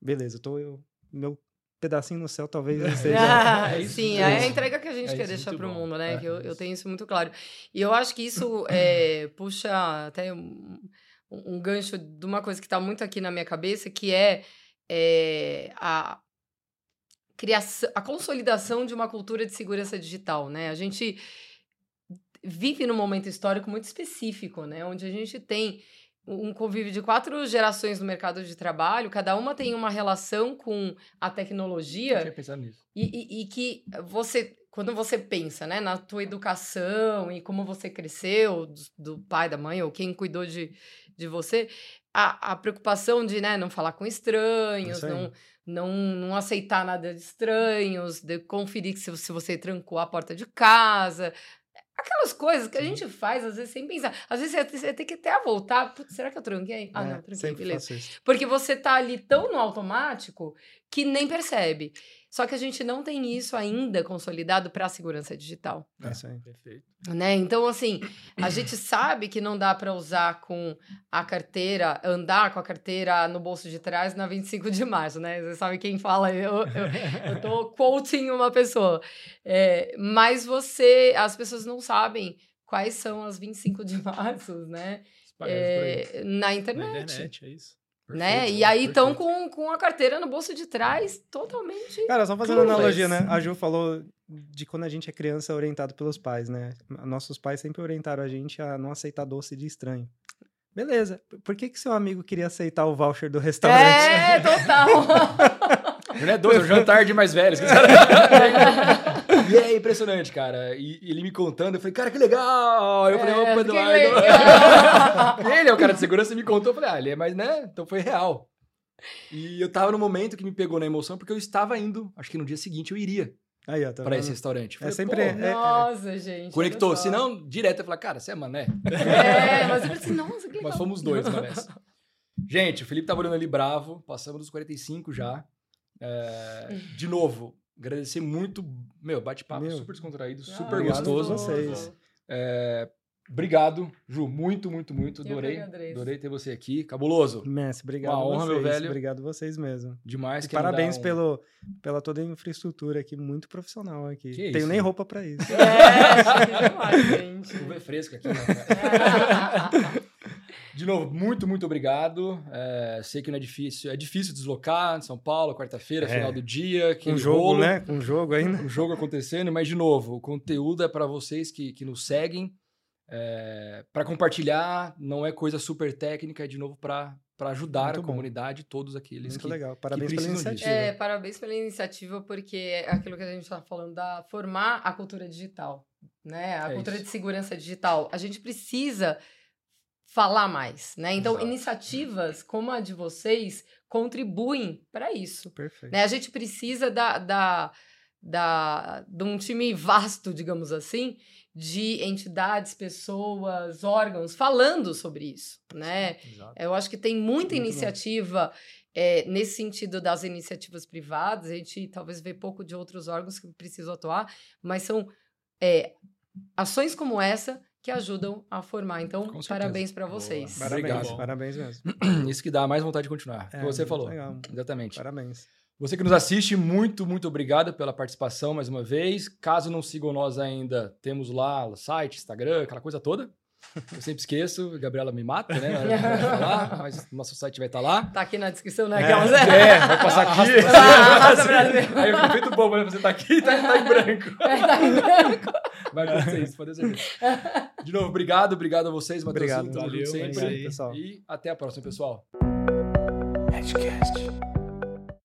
beleza, eu tô, eu, meu pedacinho no céu talvez *laughs* seja. Ah, é *laughs* sim, é a entrega que a gente é quer deixar para o mundo, né? É, que eu, eu tenho isso muito claro. E eu acho que isso é, puxa até um, um, gancho de uma coisa que está muito aqui na minha cabeça, que é, é a, criação, a consolidação de uma cultura de segurança digital, né? A gente vive num momento histórico muito específico, né? Onde a gente tem um convívio de quatro gerações no mercado de trabalho, cada uma tem uma relação com a tecnologia. Eu tinha nisso. E, e, e, que você, quando você pensa, né, na tua educação e como você cresceu, do, do pai, da mãe, ou quem cuidou de, de você, a, a preocupação de né, não falar com estranhos, não, não, não aceitar nada de estranhos, de conferir se, se você trancou a porta de casa. Aquelas coisas que a gente faz, às vezes, sem pensar. Às vezes você tem que até voltar. será que eu tranquei? Ah, é, não, tranquei, beleza. Porque você tá ali tão no automático que nem percebe. Só que a gente não tem isso ainda consolidado para a segurança digital. É isso aí, perfeito. Né? Então, assim, a gente sabe que não dá para usar com a carteira, andar com a carteira no bolso de trás na 25 de março, né? Você sabe quem fala, eu, eu, eu *laughs* tô quoting uma pessoa. É, mas você, as pessoas não sabem quais são as 25 de março, né? É, na internet. Na internet, é isso. Né? E aí estão com, com a carteira no bolso de trás totalmente. Cara, só fazendo analogia, né? A Ju falou de quando a gente é criança orientado pelos pais, né? Nossos pais sempre orientaram a gente a não aceitar doce de estranho. Beleza. Por que que seu amigo queria aceitar o voucher do restaurante? É, total. *laughs* Não é doce, é um jantar de mais velhos. *laughs* *laughs* e é impressionante, cara. E, ele me contando, eu falei, cara, que legal! Eu falei, opa, Eduardo. *laughs* ele é o cara de segurança e me contou, eu falei, ah, ele é mais, né? Então foi real. E eu tava no momento que me pegou na emoção, porque eu estava indo, acho que no dia seguinte eu iria. Aí, ó, tá pra esse restaurante. É falei, é sempre. É, é, nossa, gente. Conectou. Se não, direto eu falei, cara, você é mané. É, mas eu falei assim, nossa, que legal. Mas fomos dois, manés. Gente, o Felipe tava olhando ali bravo, passamos dos 45 já. É, de novo, agradecer muito. Meu, bate-papo super descontraído, ah, super gostoso. vocês. É, obrigado, Ju. Muito, muito, muito. Adorei. Adorei ter você aqui. Cabuloso. Messi, obrigado. Uma honra, vocês, meu velho. Obrigado vocês mesmo. Demais. parabéns um... pelo, pela toda a infraestrutura aqui, muito profissional aqui. Que Tenho isso? nem roupa pra isso. É, demais, gente. Chuva é fresco aqui, né? *laughs* *laughs* De novo, muito, muito obrigado. É, sei que não é difícil. É difícil deslocar de São Paulo, quarta-feira, é. final do dia. Um jogo, rolo, né? Um jogo ainda. Um jogo acontecendo. Mas, de novo, o conteúdo é para vocês que, que nos seguem. É, para compartilhar, não é coisa super técnica, é de novo para ajudar Muito a bom. comunidade, todos aqueles Muito que legal. Parabéns pela iniciativa. É, parabéns pela iniciativa, porque é aquilo que a gente está falando, da formar a cultura digital, né? A é cultura isso. de segurança digital. A gente precisa falar mais, né? Então, Exato. iniciativas como a de vocês contribuem para isso. Perfeito. Né? A gente precisa da, da, da, de um time vasto, digamos assim, de entidades, pessoas, órgãos falando sobre isso, né? Exato. Eu acho que tem muita Muito iniciativa é, nesse sentido das iniciativas privadas. A gente talvez vê pouco de outros órgãos que precisam atuar, mas são é, ações como essa que ajudam a formar. Então, parabéns para vocês. Parabéns, Obrigado. parabéns mesmo. *clears throat* Isso que dá mais vontade de continuar. É, que você falou. Legal. Exatamente. Parabéns. Você que nos assiste, muito, muito obrigado pela participação mais uma vez. Caso não sigam nós ainda, temos lá o site, Instagram, aquela coisa toda. Eu sempre esqueço, a Gabriela me mata, né? Falar, *laughs* mas o nosso site vai estar tá lá. Tá aqui na descrição, né? É, é vai passar aqui. *laughs* Arrasta Aí eu fico feito bom, né? Você tá aqui e tá, tá, em branco. É, tá em branco. Vai acontecer isso, pode ser. De novo, obrigado, obrigado a vocês, Matheus. Obrigado, valeu, sempre. Aí, pessoal. E até a próxima, pessoal. Edcast.